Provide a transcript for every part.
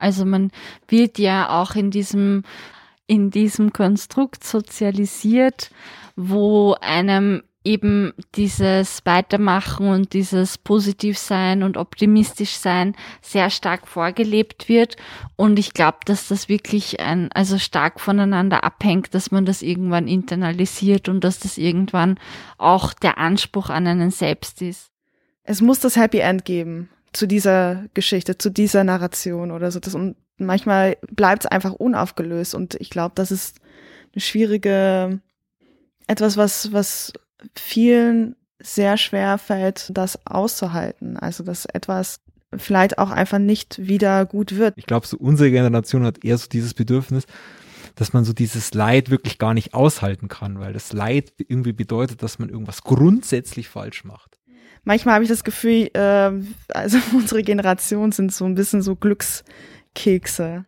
Also man wird ja auch in diesem, in diesem Konstrukt sozialisiert, wo einem eben dieses Weitermachen und dieses Positivsein und optimistisch sein sehr stark vorgelebt wird. Und ich glaube, dass das wirklich ein, also stark voneinander abhängt, dass man das irgendwann internalisiert und dass das irgendwann auch der Anspruch an einen selbst ist. Es muss das Happy End geben zu dieser Geschichte, zu dieser Narration oder so. Das, und manchmal bleibt es einfach unaufgelöst. Und ich glaube, das ist eine schwierige, etwas, was, was vielen sehr schwer fällt, das auszuhalten. Also, dass etwas vielleicht auch einfach nicht wieder gut wird. Ich glaube, so unsere Generation hat eher so dieses Bedürfnis, dass man so dieses Leid wirklich gar nicht aushalten kann, weil das Leid irgendwie bedeutet, dass man irgendwas grundsätzlich falsch macht. Manchmal habe ich das Gefühl, äh, also unsere Generation sind so ein bisschen so Glückskekse.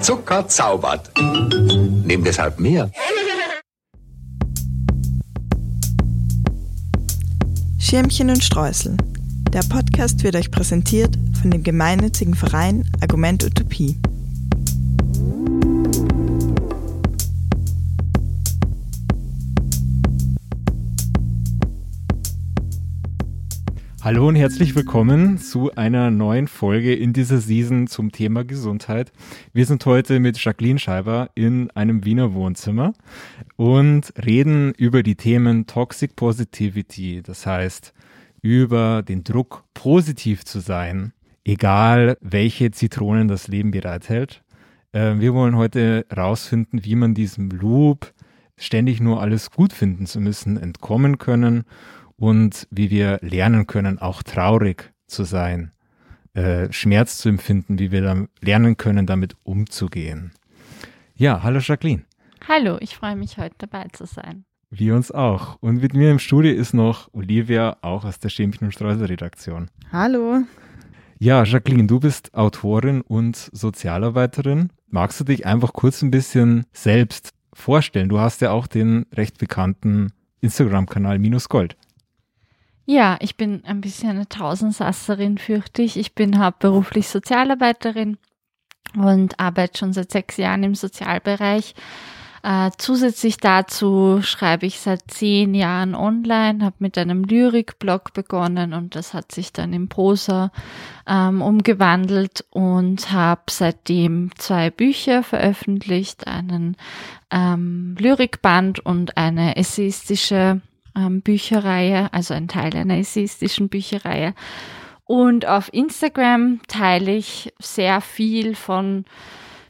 Zucker zaubert. Nimm deshalb mehr. Schirmchen und Streusel. Der Podcast wird euch präsentiert von dem gemeinnützigen Verein Argument Utopie. Hallo und herzlich willkommen zu einer neuen Folge in dieser Season zum Thema Gesundheit. Wir sind heute mit Jacqueline Scheiber in einem Wiener Wohnzimmer und reden über die Themen Toxic Positivity, das heißt über den Druck, positiv zu sein, egal welche Zitronen das Leben bereithält. Äh, wir wollen heute rausfinden, wie man diesem Loop, ständig nur alles gut finden zu müssen, entkommen können und wie wir lernen können, auch traurig zu sein, äh, Schmerz zu empfinden, wie wir dann lernen können, damit umzugehen. Ja, hallo Jacqueline. Hallo, ich freue mich heute dabei zu sein. Wir uns auch. Und mit mir im Studio ist noch Olivia, auch aus der Schämchen und Streusel Redaktion. Hallo. Ja, Jacqueline, du bist Autorin und Sozialarbeiterin. Magst du dich einfach kurz ein bisschen selbst vorstellen? Du hast ja auch den recht bekannten Instagram-Kanal Minus Gold. Ja, ich bin ein bisschen eine Tausendsasserin, fürchte ich. Ich bin hauptberuflich Sozialarbeiterin und arbeite schon seit sechs Jahren im Sozialbereich. Äh, zusätzlich dazu schreibe ich seit zehn Jahren online, habe mit einem Lyrikblog begonnen und das hat sich dann in Prosa ähm, umgewandelt und habe seitdem zwei Bücher veröffentlicht, einen ähm, Lyrikband und eine essayistische ähm, Bücherreihe, also ein Teil einer essayistischen Bücherreihe. Und auf Instagram teile ich sehr viel von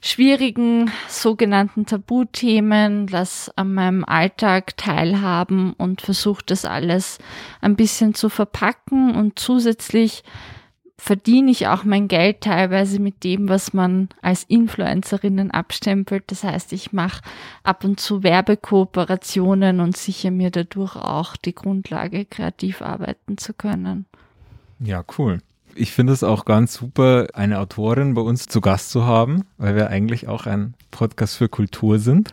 schwierigen sogenannten Tabuthemen, das an meinem Alltag teilhaben und versuche das alles ein bisschen zu verpacken und zusätzlich verdiene ich auch mein Geld teilweise mit dem, was man als Influencerinnen abstempelt. Das heißt, ich mache ab und zu Werbekooperationen und sichere mir dadurch auch die Grundlage, kreativ arbeiten zu können. Ja, cool. Ich finde es auch ganz super, eine Autorin bei uns zu Gast zu haben, weil wir eigentlich auch ein Podcast für Kultur sind,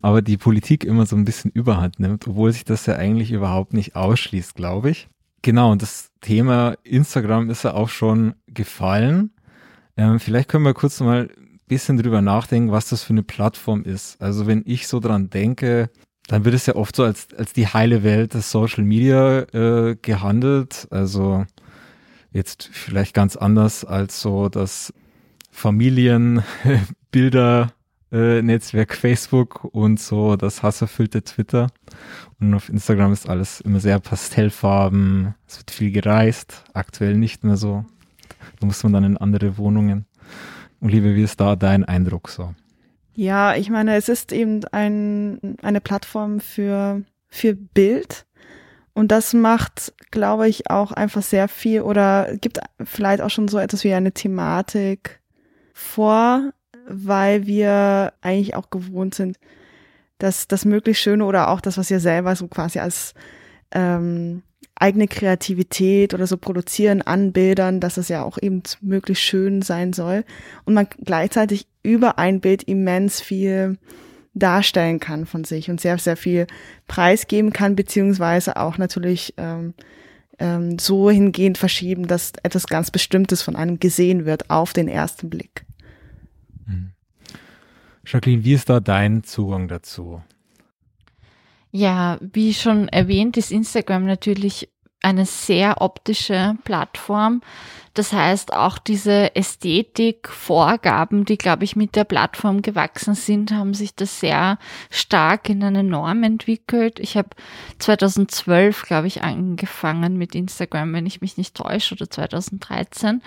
aber die Politik immer so ein bisschen überhand nimmt, obwohl sich das ja eigentlich überhaupt nicht ausschließt, glaube ich. Genau, und das Thema Instagram ist ja auch schon gefallen. Ähm, vielleicht können wir kurz mal ein bisschen drüber nachdenken, was das für eine Plattform ist. Also wenn ich so dran denke, dann wird es ja oft so als, als die heile Welt des Social Media äh, gehandelt. Also jetzt vielleicht ganz anders als so das Familienbilder äh, Netzwerk Facebook und so das hasserfüllte Twitter. Und auf Instagram ist alles immer sehr pastellfarben. Es wird viel gereist, aktuell nicht mehr so. Da muss man dann in andere Wohnungen. Und liebe, wie ist da dein Eindruck so? Ja, ich meine, es ist eben ein, eine Plattform für, für Bild. Und das macht, glaube ich, auch einfach sehr viel oder gibt vielleicht auch schon so etwas wie eine Thematik vor, weil wir eigentlich auch gewohnt sind, dass das möglichst Schöne oder auch das, was wir selber so quasi als ähm, eigene Kreativität oder so produzieren an Bildern, dass es ja auch eben möglichst schön sein soll und man gleichzeitig über ein Bild immens viel darstellen kann von sich und sehr, sehr viel preisgeben kann, beziehungsweise auch natürlich ähm, ähm, so hingehend verschieben, dass etwas ganz Bestimmtes von einem gesehen wird auf den ersten Blick. Mhm. Jacqueline, wie ist da dein Zugang dazu? Ja, wie schon erwähnt, ist Instagram natürlich eine sehr optische Plattform. Das heißt, auch diese Ästhetikvorgaben, die, glaube ich, mit der Plattform gewachsen sind, haben sich das sehr stark in eine Norm entwickelt. Ich habe 2012, glaube ich, angefangen mit Instagram, wenn ich mich nicht täusche, oder 2013.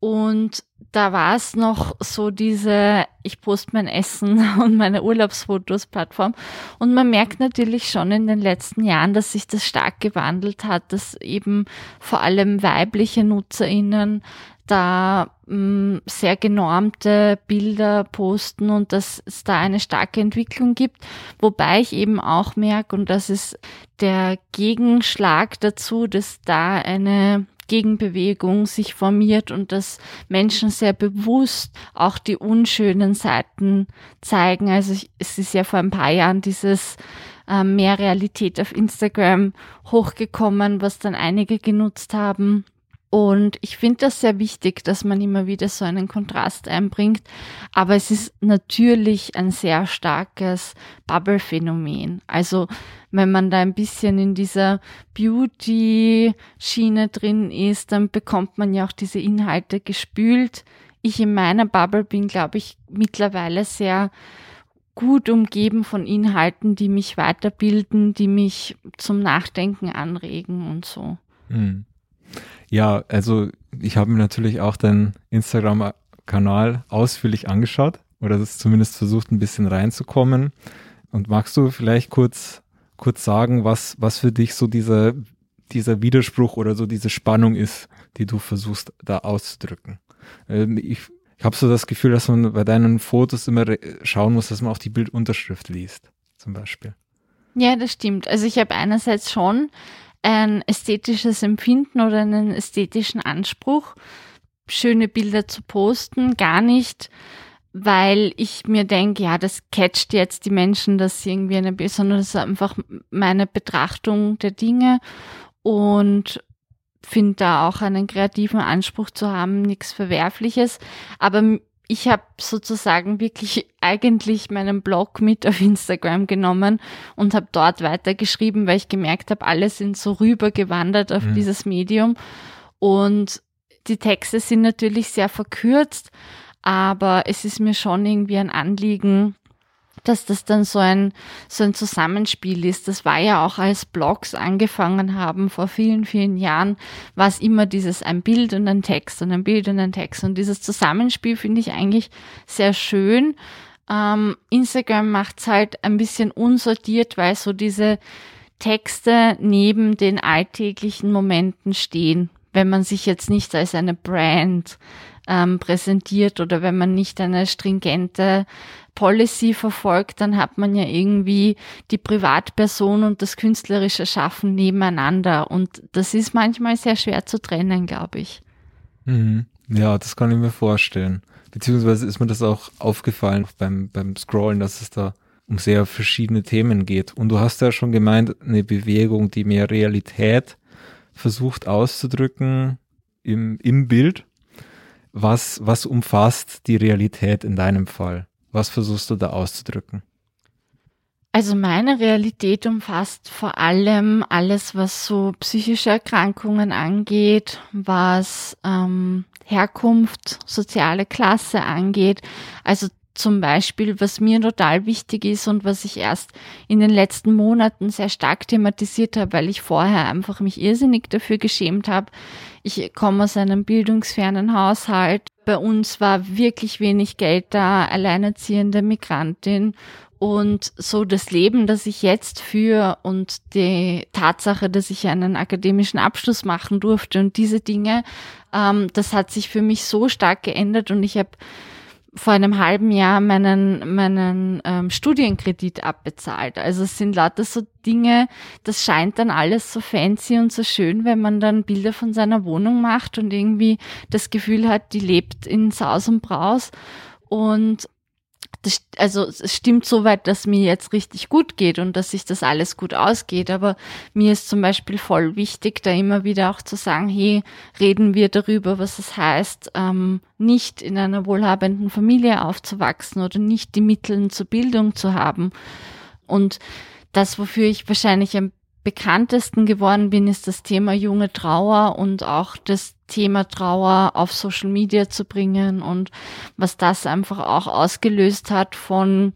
Und da war es noch so diese, ich poste mein Essen und meine Urlaubsfotos Plattform. Und man merkt natürlich schon in den letzten Jahren, dass sich das stark gewandelt hat, dass eben vor allem weibliche NutzerInnen da mh, mm, sehr genormte Bilder posten und dass es da eine starke Entwicklung gibt. Wobei ich eben auch merke, und das ist der Gegenschlag dazu, dass da eine Gegenbewegung sich formiert und dass Menschen sehr bewusst auch die unschönen Seiten zeigen. Also es ist ja vor ein paar Jahren dieses äh, mehr Realität auf Instagram hochgekommen, was dann einige genutzt haben. Und ich finde das sehr wichtig, dass man immer wieder so einen Kontrast einbringt. Aber es ist natürlich ein sehr starkes Bubble-Phänomen. Also wenn man da ein bisschen in dieser Beauty-Schiene drin ist, dann bekommt man ja auch diese Inhalte gespült. Ich in meiner Bubble bin, glaube ich, mittlerweile sehr gut umgeben von Inhalten, die mich weiterbilden, die mich zum Nachdenken anregen und so. Mhm. Ja, also ich habe mir natürlich auch deinen Instagram-Kanal ausführlich angeschaut oder das zumindest versucht, ein bisschen reinzukommen. Und magst du vielleicht kurz, kurz sagen, was, was für dich so dieser, dieser Widerspruch oder so diese Spannung ist, die du versuchst da auszudrücken? Ähm, ich, ich habe so das Gefühl, dass man bei deinen Fotos immer schauen muss, dass man auch die Bildunterschrift liest, zum Beispiel. Ja, das stimmt. Also ich habe einerseits schon ein ästhetisches Empfinden oder einen ästhetischen Anspruch, schöne Bilder zu posten, gar nicht, weil ich mir denke, ja, das catcht jetzt die Menschen, dass sie irgendwie eine, sondern das ist einfach meine Betrachtung der Dinge und finde da auch einen kreativen Anspruch zu haben, nichts Verwerfliches. Aber ich habe sozusagen wirklich eigentlich meinen Blog mit auf Instagram genommen und habe dort weitergeschrieben, weil ich gemerkt habe, alle sind so rübergewandert auf mhm. dieses Medium. Und die Texte sind natürlich sehr verkürzt, aber es ist mir schon irgendwie ein Anliegen, dass das dann so ein, so ein Zusammenspiel ist. Das war ja auch als Blogs angefangen haben vor vielen, vielen Jahren, war es immer dieses ein Bild und ein Text und ein Bild und ein Text. Und dieses Zusammenspiel finde ich eigentlich sehr schön. Ähm, Instagram macht es halt ein bisschen unsortiert, weil so diese Texte neben den alltäglichen Momenten stehen. Wenn man sich jetzt nicht als eine Brand ähm, präsentiert oder wenn man nicht eine stringente Policy verfolgt, dann hat man ja irgendwie die Privatperson und das künstlerische Schaffen nebeneinander. Und das ist manchmal sehr schwer zu trennen, glaube ich. Mhm. Ja, das kann ich mir vorstellen. Beziehungsweise ist mir das auch aufgefallen beim, beim Scrollen, dass es da um sehr verschiedene Themen geht. Und du hast ja schon gemeint, eine Bewegung, die mehr Realität versucht auszudrücken im, im Bild. Was, was umfasst die Realität in deinem Fall? Was versuchst du da auszudrücken? Also meine Realität umfasst vor allem alles, was so psychische Erkrankungen angeht, was ähm, Herkunft, soziale Klasse angeht. Also zum Beispiel, was mir total wichtig ist und was ich erst in den letzten Monaten sehr stark thematisiert habe, weil ich vorher einfach mich irrsinnig dafür geschämt habe. Ich komme aus einem bildungsfernen Haushalt. Bei uns war wirklich wenig Geld da, alleinerziehende Migrantin und so das Leben, das ich jetzt führe und die Tatsache, dass ich einen akademischen Abschluss machen durfte und diese Dinge, ähm, das hat sich für mich so stark geändert und ich habe vor einem halben Jahr meinen, meinen ähm, Studienkredit abbezahlt. Also es sind lauter so Dinge, das scheint dann alles so fancy und so schön, wenn man dann Bilder von seiner Wohnung macht und irgendwie das Gefühl hat, die lebt in Saus und Braus. Und das, also es stimmt soweit, dass mir jetzt richtig gut geht und dass sich das alles gut ausgeht. Aber mir ist zum Beispiel voll wichtig, da immer wieder auch zu sagen, hey, reden wir darüber, was es heißt, ähm, nicht in einer wohlhabenden Familie aufzuwachsen oder nicht die Mittel zur Bildung zu haben. Und das, wofür ich wahrscheinlich am bekanntesten geworden bin, ist das Thema junge Trauer und auch das Thema Trauer auf Social Media zu bringen und was das einfach auch ausgelöst hat von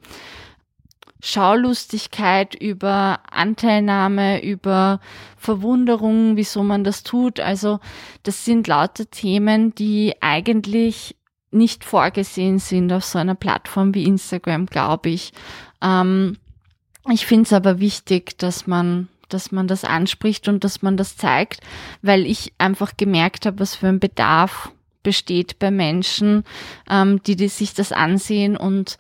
Schaulustigkeit über Anteilnahme, über Verwunderung, wieso man das tut. Also das sind lauter Themen, die eigentlich nicht vorgesehen sind auf so einer Plattform wie Instagram, glaube ich. Ähm, ich finde es aber wichtig, dass man dass man das anspricht und dass man das zeigt, weil ich einfach gemerkt habe, was für ein Bedarf besteht bei Menschen, ähm, die, die sich das ansehen und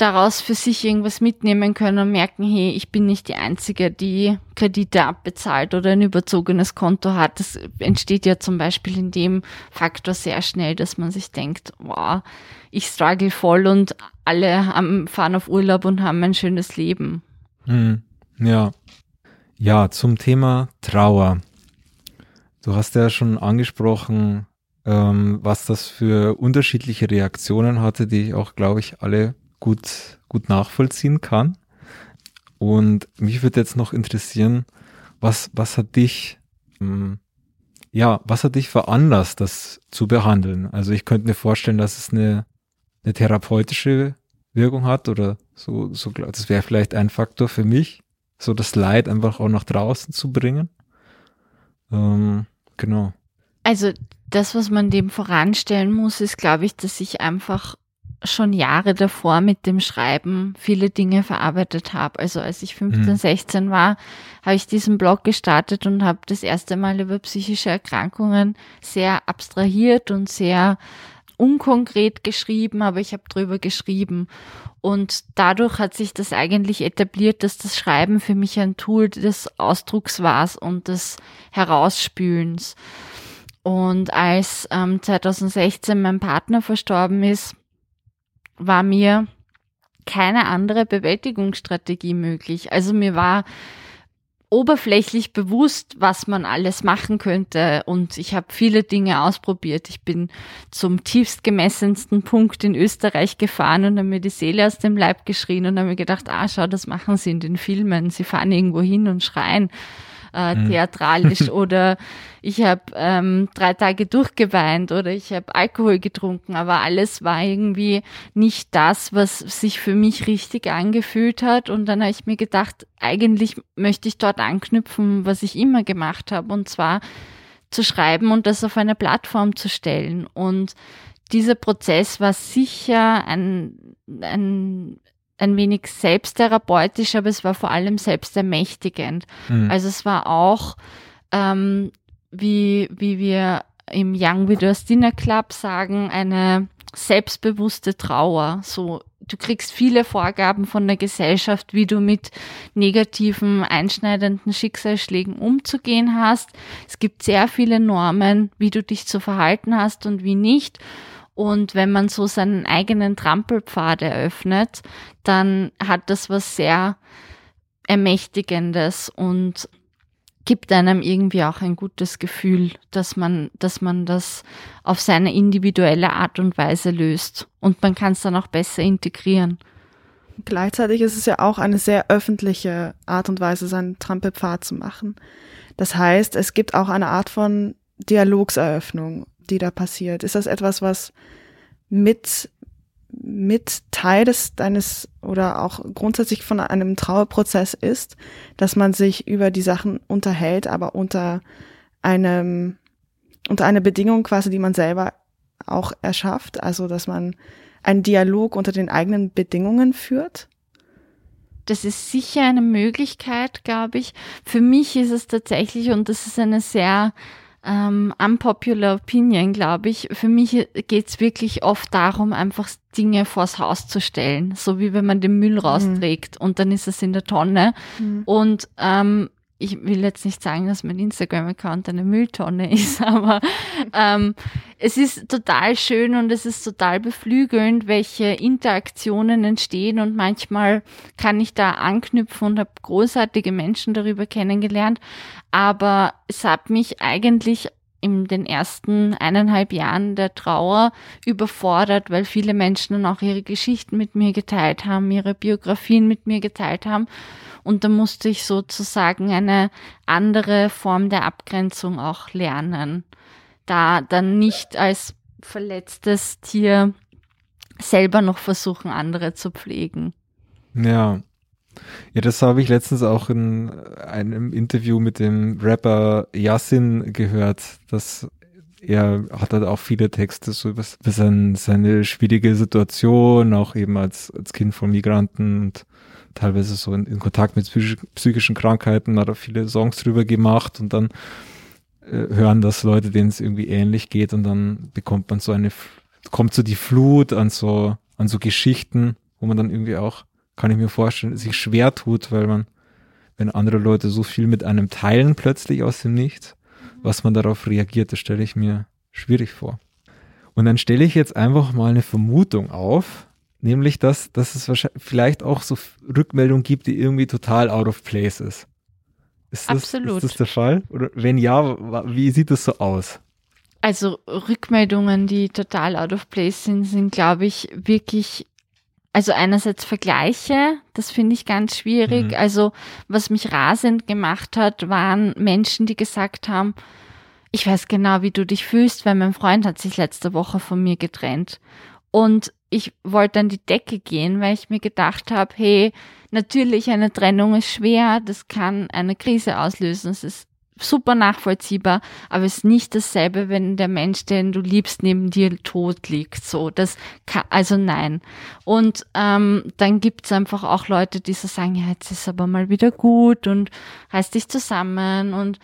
daraus für sich irgendwas mitnehmen können und merken, hey, ich bin nicht die Einzige, die Kredite abbezahlt oder ein überzogenes Konto hat. Das entsteht ja zum Beispiel in dem Faktor sehr schnell, dass man sich denkt, wow, ich struggle voll und alle haben, fahren auf Urlaub und haben ein schönes Leben. Hm, ja. Ja, zum Thema Trauer. Du hast ja schon angesprochen, ähm, was das für unterschiedliche Reaktionen hatte, die ich auch, glaube ich, alle gut, gut nachvollziehen kann. Und mich würde jetzt noch interessieren, was, was hat dich, ähm, ja, was hat dich veranlasst, das zu behandeln? Also ich könnte mir vorstellen, dass es eine, eine therapeutische Wirkung hat oder so, so, das wäre vielleicht ein Faktor für mich so das Leid einfach auch nach draußen zu bringen. Ähm, genau. Also das, was man dem voranstellen muss, ist, glaube ich, dass ich einfach schon Jahre davor mit dem Schreiben viele Dinge verarbeitet habe. Also als ich 15, mhm. 16 war, habe ich diesen Blog gestartet und habe das erste Mal über psychische Erkrankungen sehr abstrahiert und sehr unkonkret geschrieben, aber ich habe drüber geschrieben. Und dadurch hat sich das eigentlich etabliert, dass das Schreiben für mich ein Tool des Ausdrucks war und des Herausspülens. Und als ähm, 2016 mein Partner verstorben ist, war mir keine andere Bewältigungsstrategie möglich. Also mir war oberflächlich bewusst, was man alles machen könnte. Und ich habe viele Dinge ausprobiert. Ich bin zum tiefst gemessensten Punkt in Österreich gefahren und habe mir die Seele aus dem Leib geschrien und habe mir gedacht, ah, schau, das machen sie in den Filmen. Sie fahren irgendwo hin und schreien äh, mhm. theatralisch oder ich habe ähm, drei Tage durchgeweint oder ich habe Alkohol getrunken, aber alles war irgendwie nicht das, was sich für mich richtig angefühlt hat. Und dann habe ich mir gedacht, eigentlich möchte ich dort anknüpfen, was ich immer gemacht habe, und zwar zu schreiben und das auf eine Plattform zu stellen. Und dieser Prozess war sicher ein, ein ein wenig selbsttherapeutisch, aber es war vor allem selbstermächtigend. Mhm. Also es war auch, ähm, wie, wie wir im Young Widows Dinner Club sagen, eine selbstbewusste Trauer. So, du kriegst viele Vorgaben von der Gesellschaft, wie du mit negativen, einschneidenden Schicksalsschlägen umzugehen hast. Es gibt sehr viele Normen, wie du dich zu verhalten hast und wie nicht. Und wenn man so seinen eigenen Trampelpfad eröffnet, dann hat das was sehr Ermächtigendes und gibt einem irgendwie auch ein gutes Gefühl, dass man, dass man das auf seine individuelle Art und Weise löst. Und man kann es dann auch besser integrieren. Gleichzeitig ist es ja auch eine sehr öffentliche Art und Weise, seinen Trampelpfad zu machen. Das heißt, es gibt auch eine Art von Dialogseröffnung die da passiert? Ist das etwas, was mit, mit Teil des deines oder auch grundsätzlich von einem Trauerprozess ist, dass man sich über die Sachen unterhält, aber unter einem, unter einer Bedingung quasi, die man selber auch erschafft, also dass man einen Dialog unter den eigenen Bedingungen führt? Das ist sicher eine Möglichkeit, glaube ich. Für mich ist es tatsächlich, und das ist eine sehr ähm, unpopular opinion, glaube ich. Für mich geht's wirklich oft darum, einfach Dinge vors Haus zu stellen, so wie wenn man den Müll mhm. rausträgt mhm. und dann ist es in der Tonne. Mhm. Und ähm, ich will jetzt nicht sagen, dass mein Instagram-Account eine Mülltonne ist, aber ähm, es ist total schön und es ist total beflügelnd, welche Interaktionen entstehen und manchmal kann ich da anknüpfen und habe großartige Menschen darüber kennengelernt. Aber es hat mich eigentlich in den ersten eineinhalb Jahren der Trauer überfordert, weil viele Menschen dann auch ihre Geschichten mit mir geteilt haben, ihre Biografien mit mir geteilt haben. Und da musste ich sozusagen eine andere Form der Abgrenzung auch lernen. Da dann nicht als verletztes Tier selber noch versuchen, andere zu pflegen. Ja. Ja, das habe ich letztens auch in einem Interview mit dem Rapper Yassin gehört, dass er hat halt auch viele Texte so über, über sein, seine schwierige Situation, auch eben als, als Kind von Migranten und teilweise so in, in Kontakt mit psychisch, psychischen Krankheiten, hat er viele Songs drüber gemacht und dann äh, hören das Leute, denen es irgendwie ähnlich geht und dann bekommt man so eine, kommt so die Flut an so, an so Geschichten, wo man dann irgendwie auch, kann ich mir vorstellen, sich schwer tut, weil man, wenn andere Leute so viel mit einem teilen plötzlich aus dem Nichts, was man darauf reagiert, das stelle ich mir schwierig vor. Und dann stelle ich jetzt einfach mal eine Vermutung auf, Nämlich, dass, dass es wahrscheinlich vielleicht auch so Rückmeldungen gibt, die irgendwie total out of place ist. Ist das, Absolut. Ist das der Fall? Oder wenn ja, wie sieht das so aus? Also Rückmeldungen, die total out of place sind, sind, glaube ich, wirklich, also einerseits Vergleiche, das finde ich ganz schwierig. Mhm. Also was mich rasend gemacht hat, waren Menschen, die gesagt haben, ich weiß genau, wie du dich fühlst, weil mein Freund hat sich letzte Woche von mir getrennt. Und ich wollte an die Decke gehen, weil ich mir gedacht habe, hey, natürlich eine Trennung ist schwer, das kann eine Krise auslösen, es ist super nachvollziehbar, aber es ist nicht dasselbe, wenn der Mensch, den du liebst, neben dir tot liegt. So, das kann, also nein. Und ähm, dann gibt's einfach auch Leute, die so sagen, ja, jetzt ist aber mal wieder gut und reiß dich zusammen und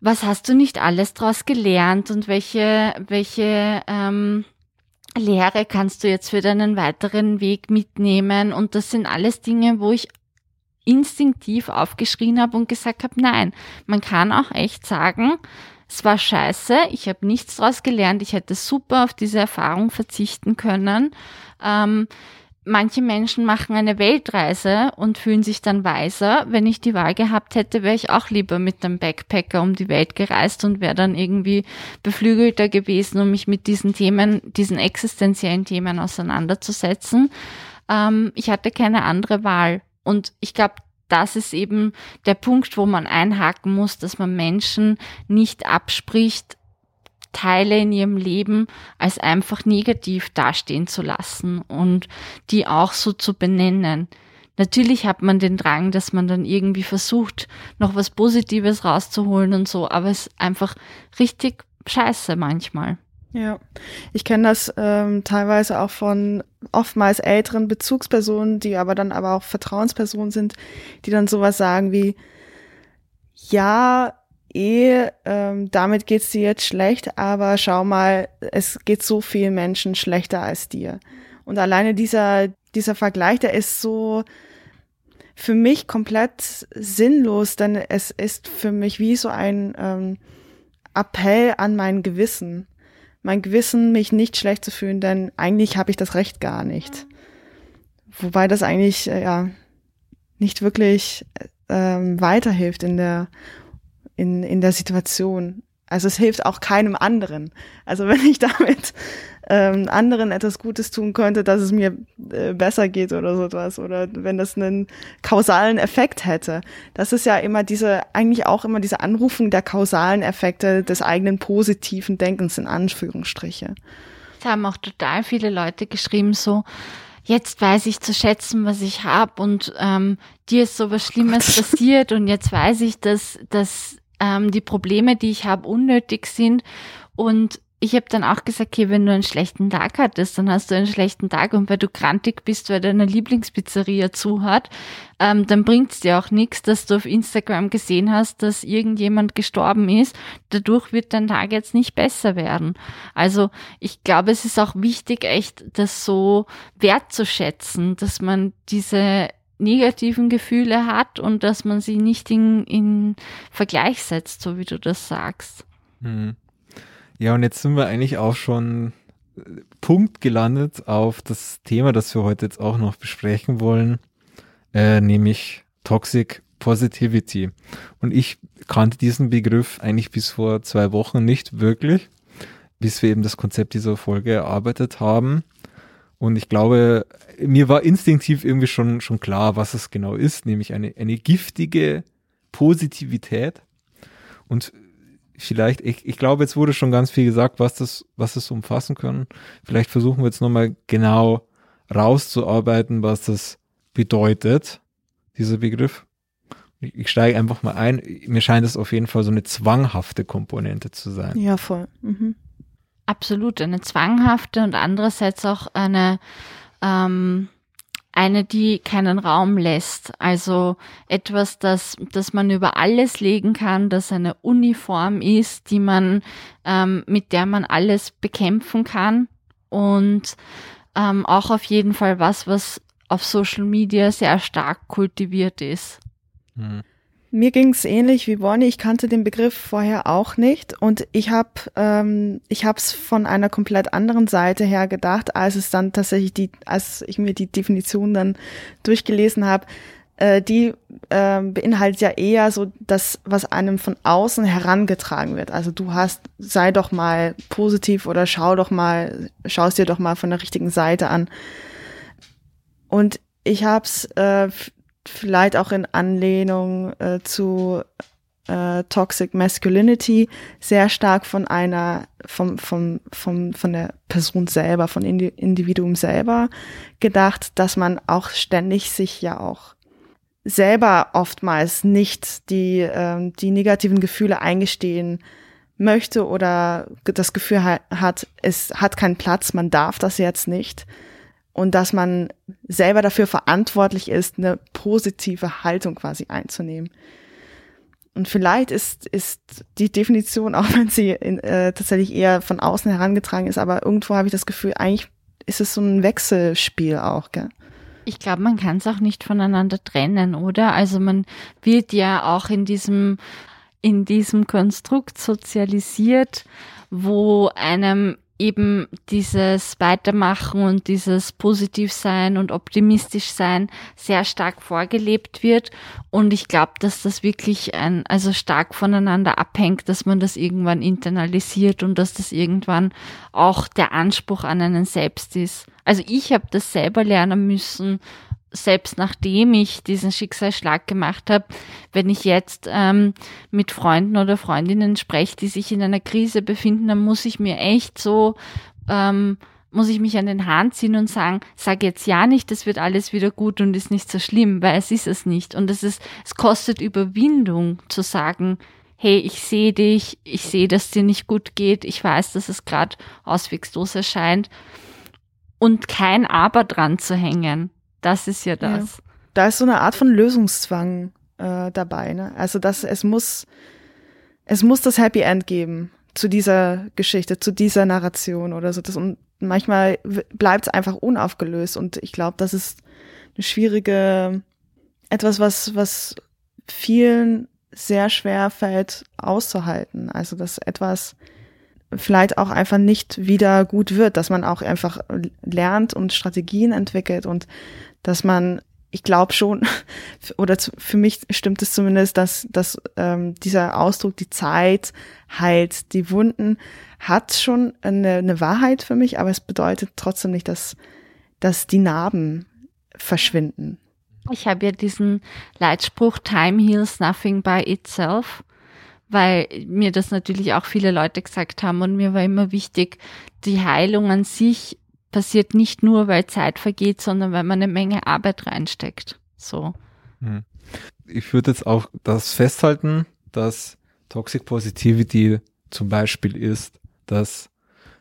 was hast du nicht alles draus gelernt und welche, welche ähm, Lehre kannst du jetzt für deinen weiteren Weg mitnehmen? Und das sind alles Dinge, wo ich instinktiv aufgeschrien habe und gesagt habe, nein, man kann auch echt sagen, es war scheiße, ich habe nichts daraus gelernt, ich hätte super auf diese Erfahrung verzichten können. Ähm, manche Menschen machen eine Weltreise und fühlen sich dann weiser. Wenn ich die Wahl gehabt hätte, wäre ich auch lieber mit einem Backpacker um die Welt gereist und wäre dann irgendwie beflügelter gewesen, um mich mit diesen Themen, diesen existenziellen Themen auseinanderzusetzen. Ähm, ich hatte keine andere Wahl. Und ich glaube, das ist eben der Punkt, wo man einhaken muss, dass man Menschen nicht abspricht, Teile in ihrem Leben als einfach negativ dastehen zu lassen und die auch so zu benennen. Natürlich hat man den Drang, dass man dann irgendwie versucht, noch was Positives rauszuholen und so, aber es ist einfach richtig scheiße manchmal. Ja, ich kenne das ähm, teilweise auch von oftmals älteren Bezugspersonen, die aber dann aber auch Vertrauenspersonen sind, die dann sowas sagen wie, ja, eh, ähm, damit geht's dir jetzt schlecht, aber schau mal, es geht so vielen Menschen schlechter als dir. Und alleine dieser, dieser Vergleich, der ist so für mich komplett sinnlos, denn es ist für mich wie so ein ähm, Appell an mein Gewissen. Mein Gewissen, mich nicht schlecht zu fühlen, denn eigentlich habe ich das Recht gar nicht. Wobei das eigentlich, äh, ja, nicht wirklich ähm, weiterhilft in der in, in der Situation. Also es hilft auch keinem anderen. Also wenn ich damit ähm, anderen etwas Gutes tun könnte, dass es mir äh, besser geht oder so etwas, oder wenn das einen kausalen Effekt hätte. Das ist ja immer diese, eigentlich auch immer diese Anrufung der kausalen Effekte des eigenen positiven Denkens in Anführungsstriche. Es haben auch total viele Leute geschrieben, so, jetzt weiß ich zu schätzen, was ich habe und ähm, dir ist so was Schlimmes passiert und jetzt weiß ich, dass, dass ähm, die Probleme, die ich habe, unnötig sind. Und ich habe dann auch gesagt, okay, wenn du einen schlechten Tag hattest, dann hast du einen schlechten Tag und weil du krantig bist, weil deine Lieblingspizzeria zu hat, ähm, dann bringt's dir auch nichts, dass du auf Instagram gesehen hast, dass irgendjemand gestorben ist. Dadurch wird dein Tag jetzt nicht besser werden. Also ich glaube, es ist auch wichtig, echt das so wertzuschätzen, dass man diese negativen Gefühle hat und dass man sie nicht in, in Vergleich setzt, so wie du das sagst. Mhm. Ja, und jetzt sind wir eigentlich auch schon äh, Punkt gelandet auf das Thema, das wir heute jetzt auch noch besprechen wollen, äh, nämlich Toxic Positivity. Und ich kannte diesen Begriff eigentlich bis vor zwei Wochen nicht wirklich, bis wir eben das Konzept dieser Folge erarbeitet haben. Und ich glaube, mir war instinktiv irgendwie schon, schon klar, was es genau ist, nämlich eine, eine giftige Positivität. Und vielleicht, ich, ich glaube, jetzt wurde schon ganz viel gesagt, was das, was das umfassen kann. Vielleicht versuchen wir jetzt nochmal genau rauszuarbeiten, was das bedeutet, dieser Begriff. Ich, ich steige einfach mal ein. Mir scheint es auf jeden Fall so eine zwanghafte Komponente zu sein. Ja, voll. Mhm. Absolut, eine zwanghafte und andererseits auch eine, ähm, eine, die keinen Raum lässt. Also etwas, das, das man über alles legen kann, das eine Uniform ist, die man, ähm, mit der man alles bekämpfen kann und ähm, auch auf jeden Fall was, was auf Social Media sehr stark kultiviert ist. Mhm. Mir ging es ähnlich wie Bonnie. Ich kannte den Begriff vorher auch nicht und ich habe ähm, ich habe es von einer komplett anderen Seite her gedacht, als es dann tatsächlich die, als ich mir die Definition dann durchgelesen habe. Äh, die äh, beinhaltet ja eher so das, was einem von außen herangetragen wird. Also du hast, sei doch mal positiv oder schau doch mal, schau es dir doch mal von der richtigen Seite an. Und ich habe es äh, vielleicht auch in Anlehnung äh, zu äh, Toxic Masculinity sehr stark von einer, vom, vom, vom, von der Person selber, von Indi Individuum selber gedacht, dass man auch ständig sich ja auch selber oftmals nicht die, ähm, die negativen Gefühle eingestehen möchte oder das Gefühl hat, es hat keinen Platz, man darf das jetzt nicht und dass man selber dafür verantwortlich ist, eine positive Haltung quasi einzunehmen. Und vielleicht ist, ist die Definition, auch wenn sie in, äh, tatsächlich eher von außen herangetragen ist, aber irgendwo habe ich das Gefühl, eigentlich ist es so ein Wechselspiel auch, gell? Ich glaube, man kann es auch nicht voneinander trennen, oder? Also man wird ja auch in diesem, in diesem Konstrukt sozialisiert, wo einem eben dieses Weitermachen und dieses Positivsein und optimistisch sein sehr stark vorgelebt wird. Und ich glaube, dass das wirklich ein, also stark voneinander abhängt, dass man das irgendwann internalisiert und dass das irgendwann auch der Anspruch an einen selbst ist. Also ich habe das selber lernen müssen, selbst nachdem ich diesen Schicksalsschlag gemacht habe, wenn ich jetzt ähm, mit Freunden oder Freundinnen spreche, die sich in einer Krise befinden, dann muss ich mir echt so, ähm, muss ich mich an den Haaren ziehen und sagen, sag jetzt ja nicht, das wird alles wieder gut und ist nicht so schlimm, weil es ist es nicht. Und es ist, es kostet Überwindung zu sagen, hey, ich sehe dich, ich sehe, dass dir nicht gut geht, ich weiß, dass es gerade auswegslos erscheint und kein Aber dran zu hängen. Das ist ja das. Ja. Da ist so eine Art von Lösungszwang äh, dabei. Ne? Also dass es muss, es muss das Happy End geben zu dieser Geschichte, zu dieser Narration oder so. Das, und manchmal bleibt es einfach unaufgelöst. Und ich glaube, das ist eine schwierige, etwas, was, was vielen sehr schwer fällt auszuhalten. Also dass etwas vielleicht auch einfach nicht wieder gut wird, dass man auch einfach lernt und Strategien entwickelt und dass man, ich glaube schon, oder für mich stimmt es zumindest, dass, dass ähm, dieser Ausdruck, die Zeit heilt die Wunden, hat schon eine, eine Wahrheit für mich, aber es bedeutet trotzdem nicht, dass, dass die Narben verschwinden. Ich habe ja diesen Leitspruch Time heals nothing by itself, weil mir das natürlich auch viele Leute gesagt haben und mir war immer wichtig, die Heilung an sich passiert nicht nur, weil Zeit vergeht, sondern weil man eine Menge Arbeit reinsteckt. So. Hm. Ich würde jetzt auch das festhalten, dass Toxic Positivity zum Beispiel ist, dass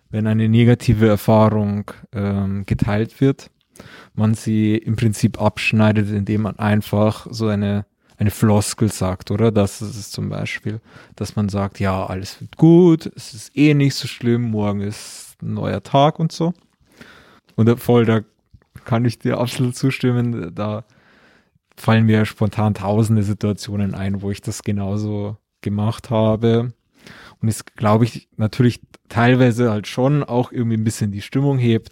wenn eine negative Erfahrung ähm, geteilt wird, man sie im Prinzip abschneidet, indem man einfach so eine eine Floskel sagt, oder? Das ist es zum Beispiel, dass man sagt, ja, alles wird gut, es ist eh nicht so schlimm, morgen ist ein neuer Tag und so. Und voll, da kann ich dir absolut zustimmen. Da fallen mir spontan tausende Situationen ein, wo ich das genauso gemacht habe. Und es glaube ich natürlich teilweise halt schon auch irgendwie ein bisschen die Stimmung hebt.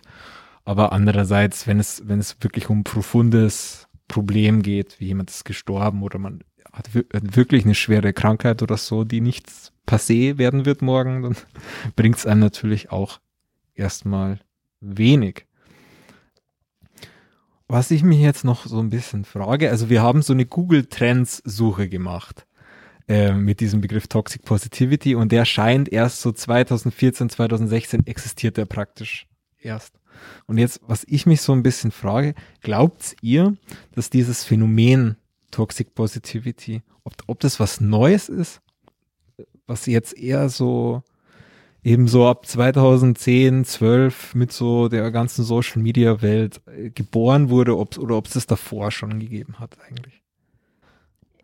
Aber andererseits, wenn es, wenn es wirklich um profundes Problem geht, wie jemand ist gestorben oder man hat wirklich eine schwere Krankheit oder so, die nichts passé werden wird morgen, dann bringt es einem natürlich auch erstmal wenig. Was ich mich jetzt noch so ein bisschen frage, also wir haben so eine Google Trends Suche gemacht äh, mit diesem Begriff Toxic Positivity und der scheint erst so 2014, 2016 existiert er praktisch erst. Und jetzt, was ich mich so ein bisschen frage, glaubt ihr, dass dieses Phänomen Toxic Positivity, ob, ob das was Neues ist, was jetzt eher so eben so ab 2010, 12 mit so der ganzen Social Media Welt äh, geboren wurde, ob, oder ob es das davor schon gegeben hat eigentlich.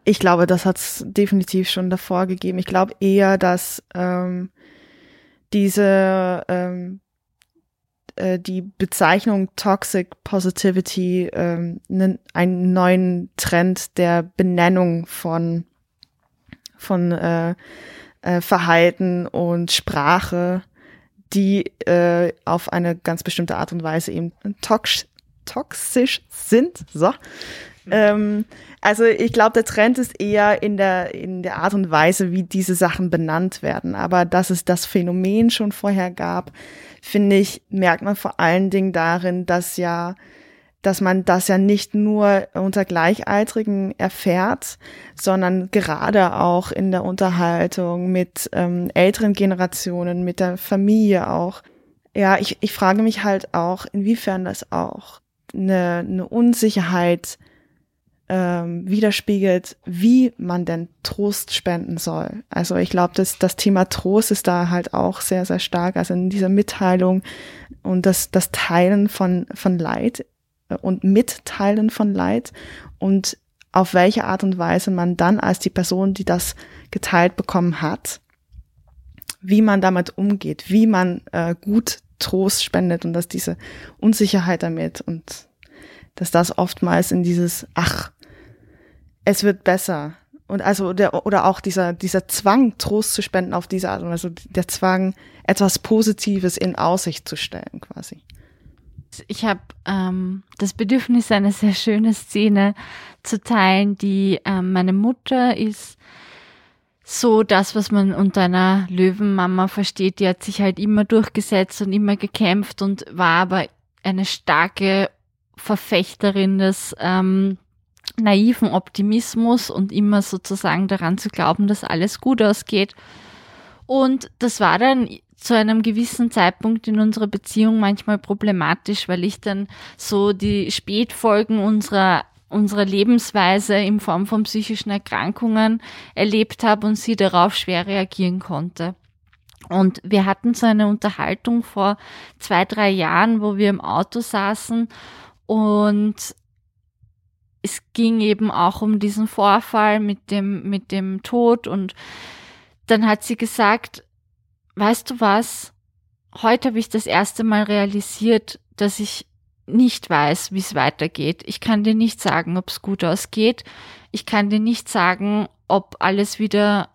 Ich glaube, das hat es definitiv schon davor gegeben. Ich glaube eher, dass ähm, diese ähm, äh, die Bezeichnung Toxic Positivity ähm, einen neuen Trend der Benennung von von äh, äh, Verhalten und Sprache, die äh, auf eine ganz bestimmte Art und Weise eben tox toxisch sind. So. Ähm, also ich glaube, der Trend ist eher in der, in der Art und Weise, wie diese Sachen benannt werden. Aber dass es das Phänomen schon vorher gab, finde ich, merkt man vor allen Dingen darin, dass ja dass man das ja nicht nur unter Gleichaltrigen erfährt, sondern gerade auch in der Unterhaltung mit ähm, älteren Generationen, mit der Familie auch. Ja, ich, ich frage mich halt auch, inwiefern das auch eine, eine Unsicherheit ähm, widerspiegelt, wie man denn Trost spenden soll. Also ich glaube, dass das Thema Trost ist da halt auch sehr, sehr stark. Also in dieser Mitteilung und das, das Teilen von, von Leid und Mitteilen von Leid und auf welche Art und Weise man dann als die Person, die das geteilt bekommen hat, wie man damit umgeht, wie man äh, gut Trost spendet und dass diese Unsicherheit damit und dass das oftmals in dieses Ach, es wird besser und also der oder auch dieser dieser Zwang Trost zu spenden auf diese Art und Weise, der Zwang etwas Positives in Aussicht zu stellen quasi. Ich habe ähm, das Bedürfnis, eine sehr schöne Szene zu teilen, die ähm, meine Mutter ist so das, was man unter einer Löwenmama versteht. Die hat sich halt immer durchgesetzt und immer gekämpft und war aber eine starke Verfechterin des ähm, naiven Optimismus und immer sozusagen daran zu glauben, dass alles gut ausgeht. Und das war dann zu einem gewissen Zeitpunkt in unserer Beziehung manchmal problematisch, weil ich dann so die Spätfolgen unserer unserer Lebensweise in Form von psychischen Erkrankungen erlebt habe und sie darauf schwer reagieren konnte. Und wir hatten so eine Unterhaltung vor zwei, drei Jahren, wo wir im Auto saßen und es ging eben auch um diesen Vorfall mit dem, mit dem Tod und dann hat sie gesagt, weißt du was? Heute habe ich das erste Mal realisiert, dass ich nicht weiß, wie es weitergeht. Ich kann dir nicht sagen, ob es gut ausgeht. Ich kann dir nicht sagen, ob alles wieder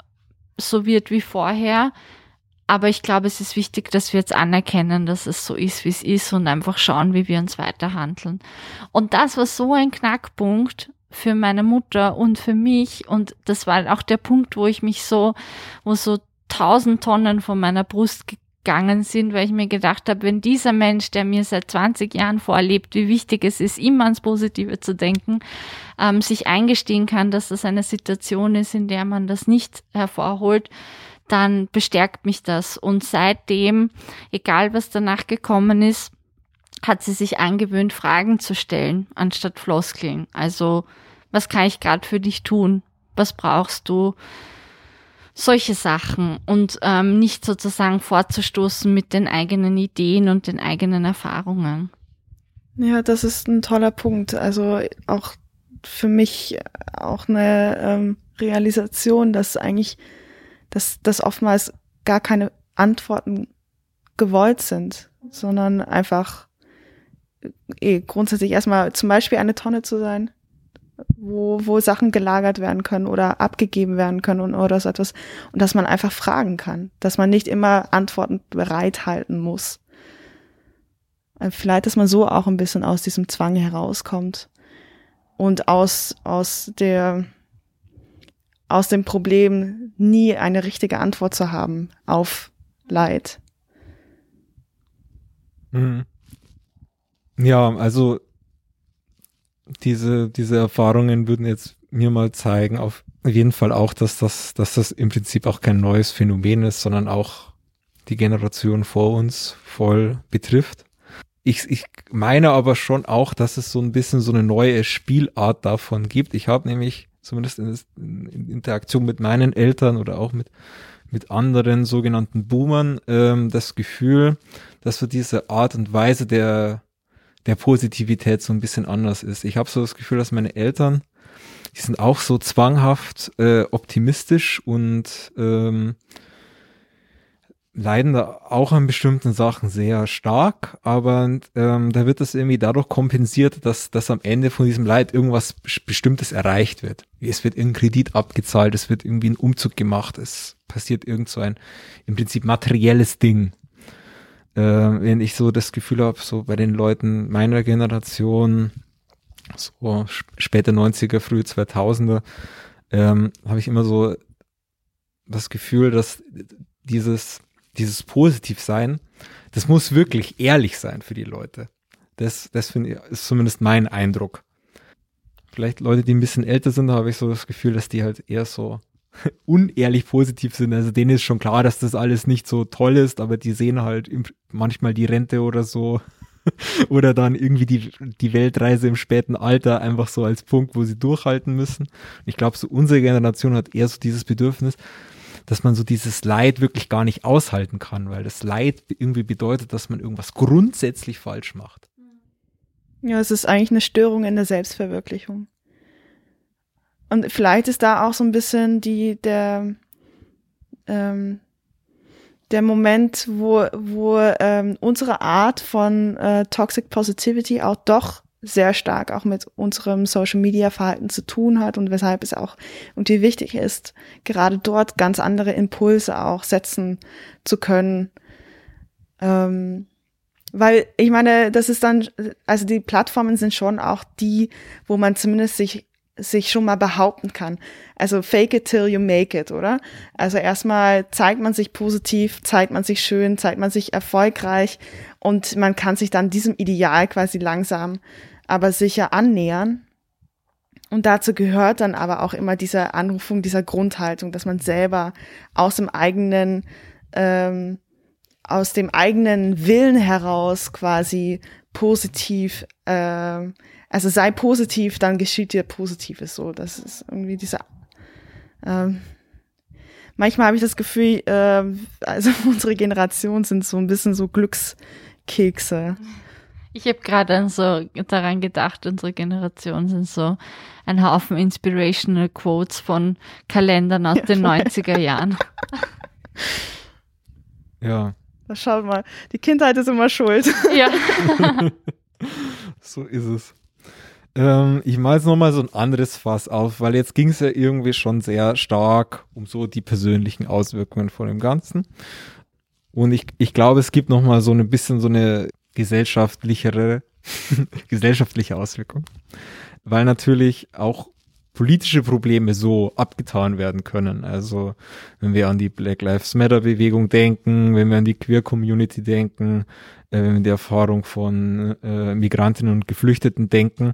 so wird wie vorher. Aber ich glaube, es ist wichtig, dass wir jetzt anerkennen, dass es so ist, wie es ist und einfach schauen, wie wir uns weiter handeln. Und das war so ein Knackpunkt für meine Mutter und für mich. Und das war auch der Punkt, wo ich mich so, wo so tausend Tonnen von meiner Brust gegangen sind, weil ich mir gedacht habe, wenn dieser Mensch, der mir seit 20 Jahren vorlebt, wie wichtig es ist, immer ans Positive zu denken, ähm, sich eingestehen kann, dass das eine Situation ist, in der man das nicht hervorholt, dann bestärkt mich das. Und seitdem, egal was danach gekommen ist, hat sie sich angewöhnt, Fragen zu stellen, anstatt Floskeln. Also, was kann ich gerade für dich tun? Was brauchst du? Solche Sachen und ähm, nicht sozusagen vorzustoßen mit den eigenen Ideen und den eigenen Erfahrungen. Ja, das ist ein toller Punkt. Also auch für mich auch eine ähm, Realisation, dass eigentlich, dass, dass oftmals gar keine Antworten gewollt sind, sondern einfach eh, grundsätzlich erstmal zum Beispiel eine Tonne zu sein wo, wo Sachen gelagert werden können oder abgegeben werden können und, oder so etwas. Und dass man einfach fragen kann, dass man nicht immer Antworten bereithalten muss. Äh, vielleicht, dass man so auch ein bisschen aus diesem Zwang herauskommt und aus, aus der, aus dem Problem nie eine richtige Antwort zu haben auf Leid. Mhm. Ja, also diese, diese Erfahrungen würden jetzt mir mal zeigen, auf jeden Fall auch, dass das, dass das im Prinzip auch kein neues Phänomen ist, sondern auch die Generation vor uns voll betrifft. Ich, ich meine aber schon auch, dass es so ein bisschen so eine neue Spielart davon gibt. Ich habe nämlich zumindest in, in, Interaktion mit meinen Eltern oder auch mit, mit anderen sogenannten Boomern ähm, das Gefühl, dass so diese Art und Weise der, der Positivität so ein bisschen anders ist. Ich habe so das Gefühl, dass meine Eltern, die sind auch so zwanghaft äh, optimistisch und ähm, leiden da auch an bestimmten Sachen sehr stark, aber ähm, da wird das irgendwie dadurch kompensiert, dass, dass am Ende von diesem Leid irgendwas Bestimmtes erreicht wird. Es wird irgendein Kredit abgezahlt, es wird irgendwie ein Umzug gemacht, es passiert irgend so ein im Prinzip materielles Ding äh, wenn ich so das Gefühl habe, so bei den Leuten meiner Generation, so späte 90er, frühe 2000er, ähm, habe ich immer so das Gefühl, dass dieses, dieses Positivsein, das muss wirklich ehrlich sein für die Leute. Das, das finde ich, ist zumindest mein Eindruck. Vielleicht Leute, die ein bisschen älter sind, habe ich so das Gefühl, dass die halt eher so unehrlich positiv sind. Also denen ist schon klar, dass das alles nicht so toll ist, aber die sehen halt manchmal die Rente oder so oder dann irgendwie die, die Weltreise im späten Alter einfach so als Punkt, wo sie durchhalten müssen. Ich glaube, so unsere Generation hat eher so dieses Bedürfnis, dass man so dieses Leid wirklich gar nicht aushalten kann, weil das Leid irgendwie bedeutet, dass man irgendwas grundsätzlich falsch macht. Ja, es ist eigentlich eine Störung in der Selbstverwirklichung. Und vielleicht ist da auch so ein bisschen die, der, ähm, der Moment, wo, wo ähm, unsere Art von äh, Toxic Positivity auch doch sehr stark auch mit unserem Social Media Verhalten zu tun hat und weshalb es auch irgendwie wichtig ist, gerade dort ganz andere Impulse auch setzen zu können. Ähm, weil ich meine, das ist dann, also die Plattformen sind schon auch die, wo man zumindest sich sich schon mal behaupten kann. Also fake it till you make it, oder? Also erstmal zeigt man sich positiv, zeigt man sich schön, zeigt man sich erfolgreich und man kann sich dann diesem Ideal quasi langsam, aber sicher annähern. Und dazu gehört dann aber auch immer diese Anrufung dieser Grundhaltung, dass man selber aus dem eigenen, ähm, aus dem eigenen Willen heraus quasi positiv ähm, also sei positiv, dann geschieht dir Positives so. Das ist irgendwie dieser. Ähm, manchmal habe ich das Gefühl, äh, also unsere Generation sind so ein bisschen so Glückskekse. Ich habe gerade so daran gedacht, unsere Generation sind so ein Haufen inspirational Quotes von Kalendern aus ja, den 90er Jahren. Ja. Da schaut mal, die Kindheit ist immer schuld. Ja. so ist es. Ähm, ich mache jetzt nochmal so ein anderes Fass auf, weil jetzt ging es ja irgendwie schon sehr stark um so die persönlichen Auswirkungen von dem Ganzen. Und ich, ich glaube, es gibt nochmal so ein bisschen so eine gesellschaftlichere, gesellschaftliche Auswirkung. Weil natürlich auch politische Probleme so abgetan werden können. Also wenn wir an die Black Lives Matter Bewegung denken, wenn wir an die Queer Community denken, äh, wenn wir die Erfahrung von äh, Migrantinnen und Geflüchteten denken,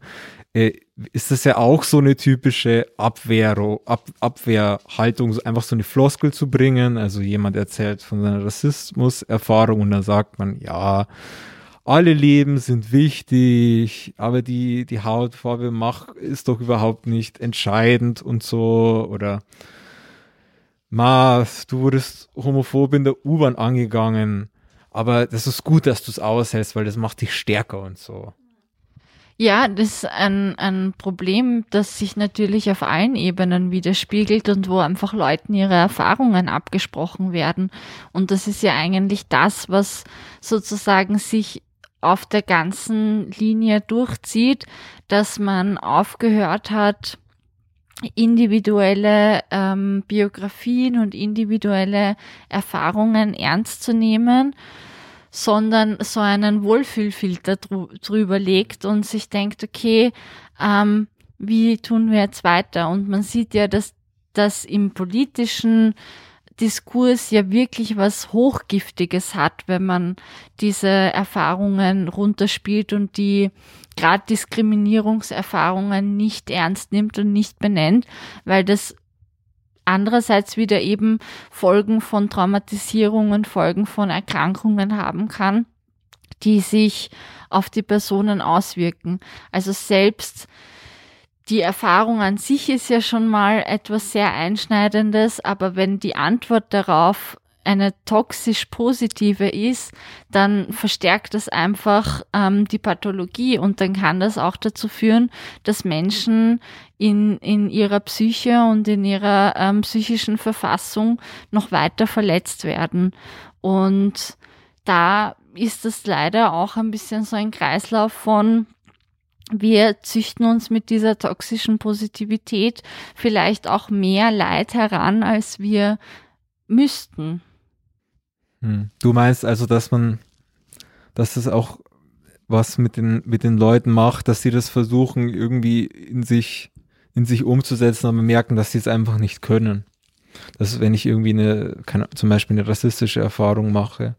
äh, ist das ja auch so eine typische Abwehr, Ab, Abwehrhaltung, einfach so eine Floskel zu bringen. Also jemand erzählt von seiner Rassismuserfahrung und dann sagt man, ja, alle Leben sind wichtig, aber die, die Hautfarbe macht, ist doch überhaupt nicht entscheidend und so. Oder Mars, du wurdest homophob in der U-Bahn angegangen, aber das ist gut, dass du es aushältst, weil das macht dich stärker und so. Ja, das ist ein, ein Problem, das sich natürlich auf allen Ebenen widerspiegelt und wo einfach Leuten ihre Erfahrungen abgesprochen werden. Und das ist ja eigentlich das, was sozusagen sich auf der ganzen Linie durchzieht, dass man aufgehört hat, individuelle ähm, Biografien und individuelle Erfahrungen ernst zu nehmen, sondern so einen Wohlfühlfilter drüber legt und sich denkt, okay, ähm, wie tun wir jetzt weiter? Und man sieht ja, dass das im politischen Diskurs ja wirklich was Hochgiftiges hat, wenn man diese Erfahrungen runterspielt und die gerade Diskriminierungserfahrungen nicht ernst nimmt und nicht benennt, weil das andererseits wieder eben Folgen von Traumatisierungen, Folgen von Erkrankungen haben kann, die sich auf die Personen auswirken. Also selbst die Erfahrung an sich ist ja schon mal etwas sehr Einschneidendes, aber wenn die Antwort darauf eine toxisch positive ist, dann verstärkt das einfach ähm, die Pathologie und dann kann das auch dazu führen, dass Menschen in, in ihrer Psyche und in ihrer ähm, psychischen Verfassung noch weiter verletzt werden. Und da ist es leider auch ein bisschen so ein Kreislauf von wir züchten uns mit dieser toxischen Positivität vielleicht auch mehr Leid heran, als wir müssten. Hm. Du meinst also, dass man, dass es auch was mit den, mit den Leuten macht, dass sie das versuchen, irgendwie in sich, in sich umzusetzen, aber merken, dass sie es einfach nicht können. Dass wenn ich irgendwie eine, keine, zum Beispiel eine rassistische Erfahrung mache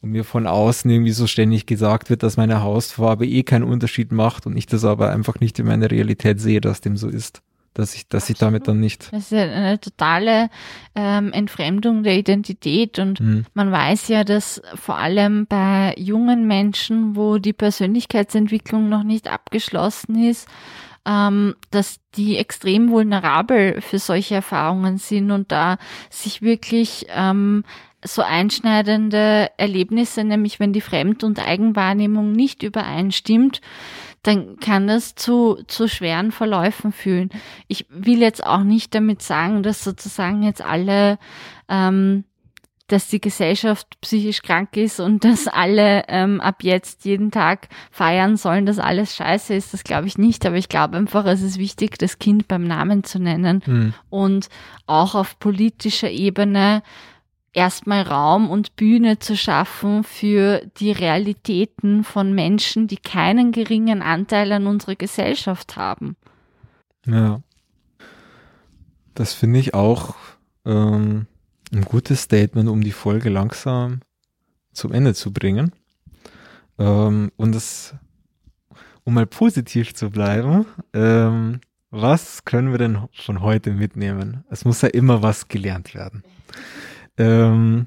und mir von außen irgendwie so ständig gesagt wird, dass meine Hausfarbe eh keinen Unterschied macht und ich das aber einfach nicht in meiner Realität sehe, dass dem so ist dass ich, dass ich damit dann nicht. Das ist ja eine totale ähm, Entfremdung der Identität und mhm. man weiß ja, dass vor allem bei jungen Menschen, wo die Persönlichkeitsentwicklung noch nicht abgeschlossen ist, ähm, dass die extrem vulnerabel für solche Erfahrungen sind und da sich wirklich ähm, so einschneidende Erlebnisse, nämlich wenn die Fremd- und Eigenwahrnehmung nicht übereinstimmt, dann kann das zu, zu schweren Verläufen führen. Ich will jetzt auch nicht damit sagen, dass sozusagen jetzt alle, ähm, dass die Gesellschaft psychisch krank ist und dass alle ähm, ab jetzt jeden Tag feiern sollen, dass alles scheiße ist. Das glaube ich nicht, aber ich glaube einfach, es ist wichtig, das Kind beim Namen zu nennen mhm. und auch auf politischer Ebene erstmal Raum und Bühne zu schaffen für die Realitäten von Menschen, die keinen geringen Anteil an unserer Gesellschaft haben. Ja. Das finde ich auch ähm, ein gutes Statement, um die Folge langsam zum Ende zu bringen. Ähm, und das, um mal positiv zu bleiben, ähm, was können wir denn von heute mitnehmen? Es muss ja immer was gelernt werden. Ähm,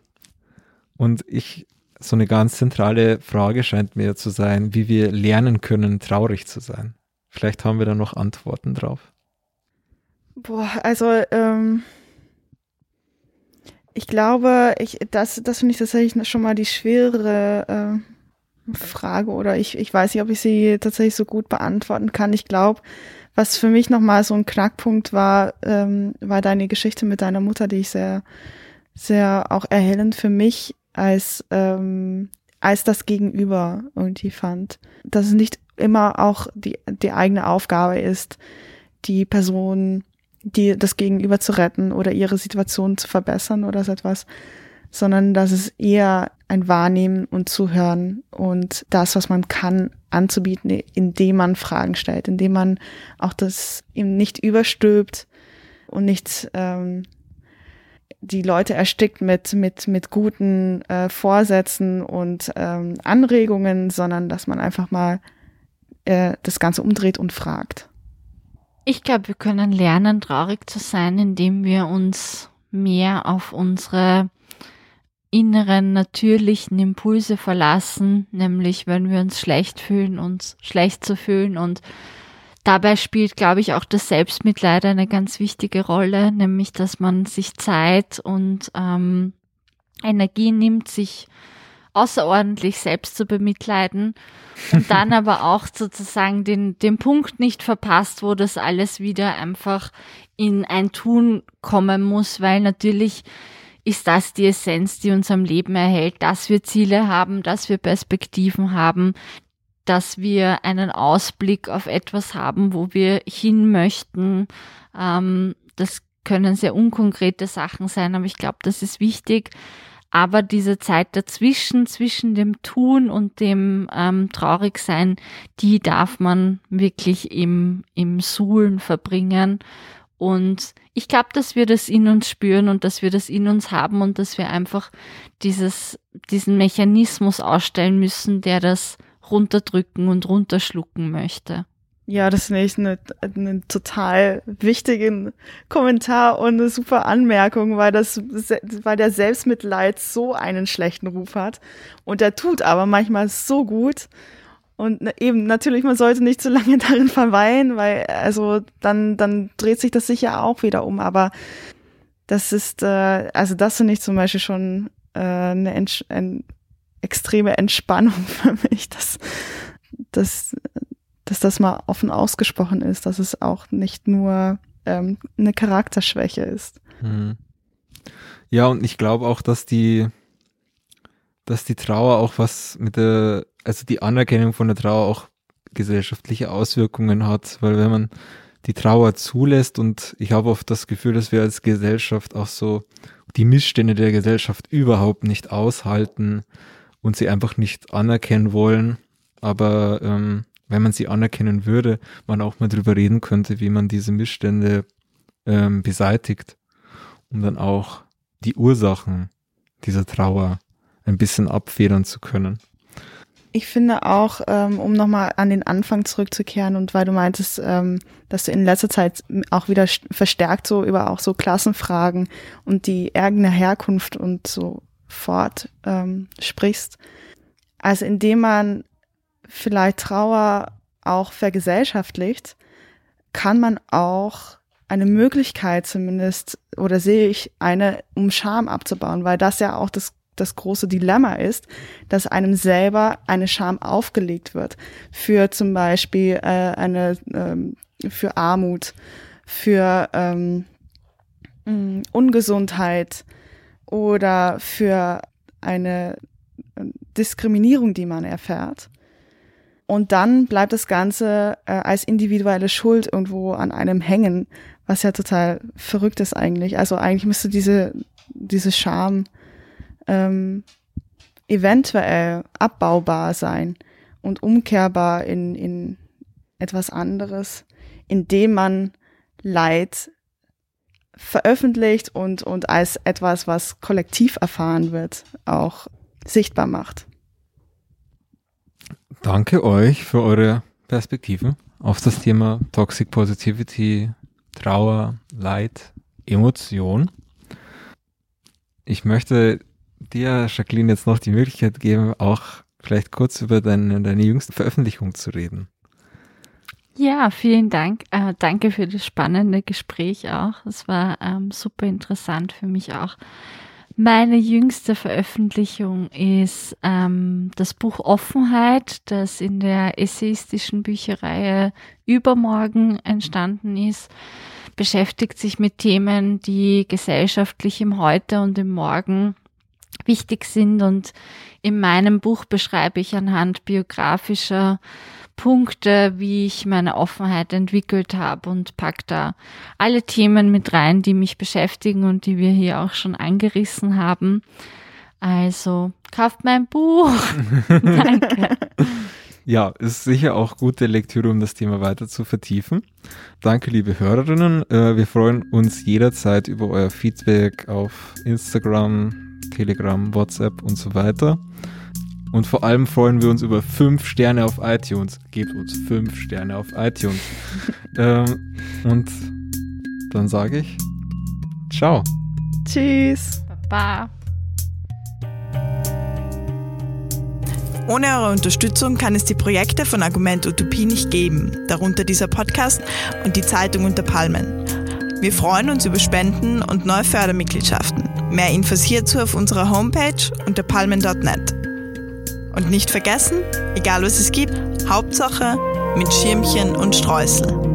und ich, so eine ganz zentrale Frage scheint mir zu sein, wie wir lernen können, traurig zu sein. Vielleicht haben wir da noch Antworten drauf. Boah, also ähm, ich glaube, ich, das, das finde ich tatsächlich schon mal die schwere äh, Frage oder ich, ich weiß nicht, ob ich sie tatsächlich so gut beantworten kann. Ich glaube, was für mich nochmal so ein Knackpunkt war, ähm, war deine Geschichte mit deiner Mutter, die ich sehr sehr auch erhellend für mich als, ähm, als das Gegenüber irgendwie fand. Dass es nicht immer auch die, die eigene Aufgabe ist, die Person, die das Gegenüber zu retten oder ihre Situation zu verbessern oder so etwas, sondern dass es eher ein Wahrnehmen und Zuhören und das, was man kann, anzubieten, indem man Fragen stellt, indem man auch das ihm nicht überstülpt und nicht ähm, die Leute erstickt mit, mit, mit guten äh, Vorsätzen und ähm, Anregungen, sondern dass man einfach mal äh, das Ganze umdreht und fragt. Ich glaube, wir können lernen, traurig zu sein, indem wir uns mehr auf unsere inneren natürlichen Impulse verlassen, nämlich wenn wir uns schlecht fühlen, uns schlecht zu fühlen. Und Dabei spielt, glaube ich, auch das Selbstmitleid eine ganz wichtige Rolle, nämlich dass man sich Zeit und ähm, Energie nimmt, sich außerordentlich selbst zu bemitleiden und dann aber auch sozusagen den, den Punkt nicht verpasst, wo das alles wieder einfach in ein Tun kommen muss, weil natürlich ist das die Essenz, die uns am Leben erhält, dass wir Ziele haben, dass wir Perspektiven haben, dass wir einen Ausblick auf etwas haben, wo wir hin möchten. Ähm, das können sehr unkonkrete Sachen sein, aber ich glaube, das ist wichtig. Aber diese Zeit dazwischen, zwischen dem Tun und dem ähm, Traurigsein, die darf man wirklich im, im Suhlen verbringen. Und ich glaube, dass wir das in uns spüren und dass wir das in uns haben und dass wir einfach dieses, diesen Mechanismus ausstellen müssen, der das runterdrücken und runterschlucken möchte. Ja, das finde ich eine, eine total wichtigen Kommentar und eine super Anmerkung, weil das, weil der Selbstmitleid so einen schlechten Ruf hat. Und der tut aber manchmal so gut. Und eben natürlich man sollte nicht zu lange darin verweilen, weil also dann dann dreht sich das sicher auch wieder um, aber das ist äh, also das finde ich zum Beispiel schon äh, eine, Entsch eine extreme Entspannung für mich, dass dass dass das mal offen ausgesprochen ist, dass es auch nicht nur ähm, eine Charakterschwäche ist. Hm. Ja, und ich glaube auch, dass die, dass die Trauer auch was mit der, also die Anerkennung von der Trauer auch gesellschaftliche Auswirkungen hat, weil wenn man die Trauer zulässt und ich habe oft das Gefühl, dass wir als Gesellschaft auch so die Missstände der Gesellschaft überhaupt nicht aushalten und sie einfach nicht anerkennen wollen, aber ähm, wenn man sie anerkennen würde, man auch mal drüber reden könnte, wie man diese Missstände ähm, beseitigt, um dann auch die Ursachen dieser Trauer ein bisschen abfedern zu können. Ich finde auch, ähm, um nochmal an den Anfang zurückzukehren und weil du meintest, ähm, dass du in letzter Zeit auch wieder verstärkt so über auch so Klassenfragen und die eigene Herkunft und so fort ähm, sprichst. Also indem man vielleicht Trauer auch vergesellschaftlicht, kann man auch eine Möglichkeit zumindest, oder sehe ich eine, um Scham abzubauen, weil das ja auch das, das große Dilemma ist, dass einem selber eine Scham aufgelegt wird für zum Beispiel äh, eine, ähm, für Armut, für ähm, mm, Ungesundheit oder für eine äh, Diskriminierung, die man erfährt. Und dann bleibt das Ganze äh, als individuelle Schuld irgendwo an einem hängen, was ja total verrückt ist eigentlich. Also eigentlich müsste diese, diese Scham ähm, eventuell abbaubar sein und umkehrbar in, in etwas anderes, indem man Leid veröffentlicht und, und als etwas, was kollektiv erfahren wird, auch sichtbar macht. Danke euch für eure Perspektiven auf das Thema Toxic Positivity, Trauer, Leid, Emotion. Ich möchte dir, Jacqueline, jetzt noch die Möglichkeit geben, auch vielleicht kurz über deine, deine jüngste Veröffentlichung zu reden. Ja, vielen Dank. Äh, danke für das spannende Gespräch auch. Es war ähm, super interessant für mich auch meine jüngste Veröffentlichung ist ähm, das Buch Offenheit, das in der essayistischen Bücherreihe Übermorgen entstanden ist, beschäftigt sich mit Themen, die gesellschaftlich im Heute und im Morgen wichtig sind. Und in meinem Buch beschreibe ich anhand biografischer Punkte, wie ich meine Offenheit entwickelt habe und pack da alle Themen mit rein, die mich beschäftigen und die wir hier auch schon angerissen haben. Also kauft mein Buch. Danke. Ja, ist sicher auch gute Lektüre, um das Thema weiter zu vertiefen. Danke, liebe Hörerinnen. Äh, wir freuen uns jederzeit über euer Feedback auf Instagram, Telegram, WhatsApp und so weiter. Und vor allem freuen wir uns über fünf Sterne auf iTunes. Gebt uns fünf Sterne auf iTunes. ähm, und dann sage ich Ciao. Tschüss. Baba. Ohne eure Unterstützung kann es die Projekte von Argument Utopie nicht geben, darunter dieser Podcast und die Zeitung unter Palmen. Wir freuen uns über Spenden und neue Fördermitgliedschaften. Mehr Infos hierzu auf unserer Homepage unter palmen.net. Und nicht vergessen, egal was es gibt, Hauptsache mit Schirmchen und Streusel.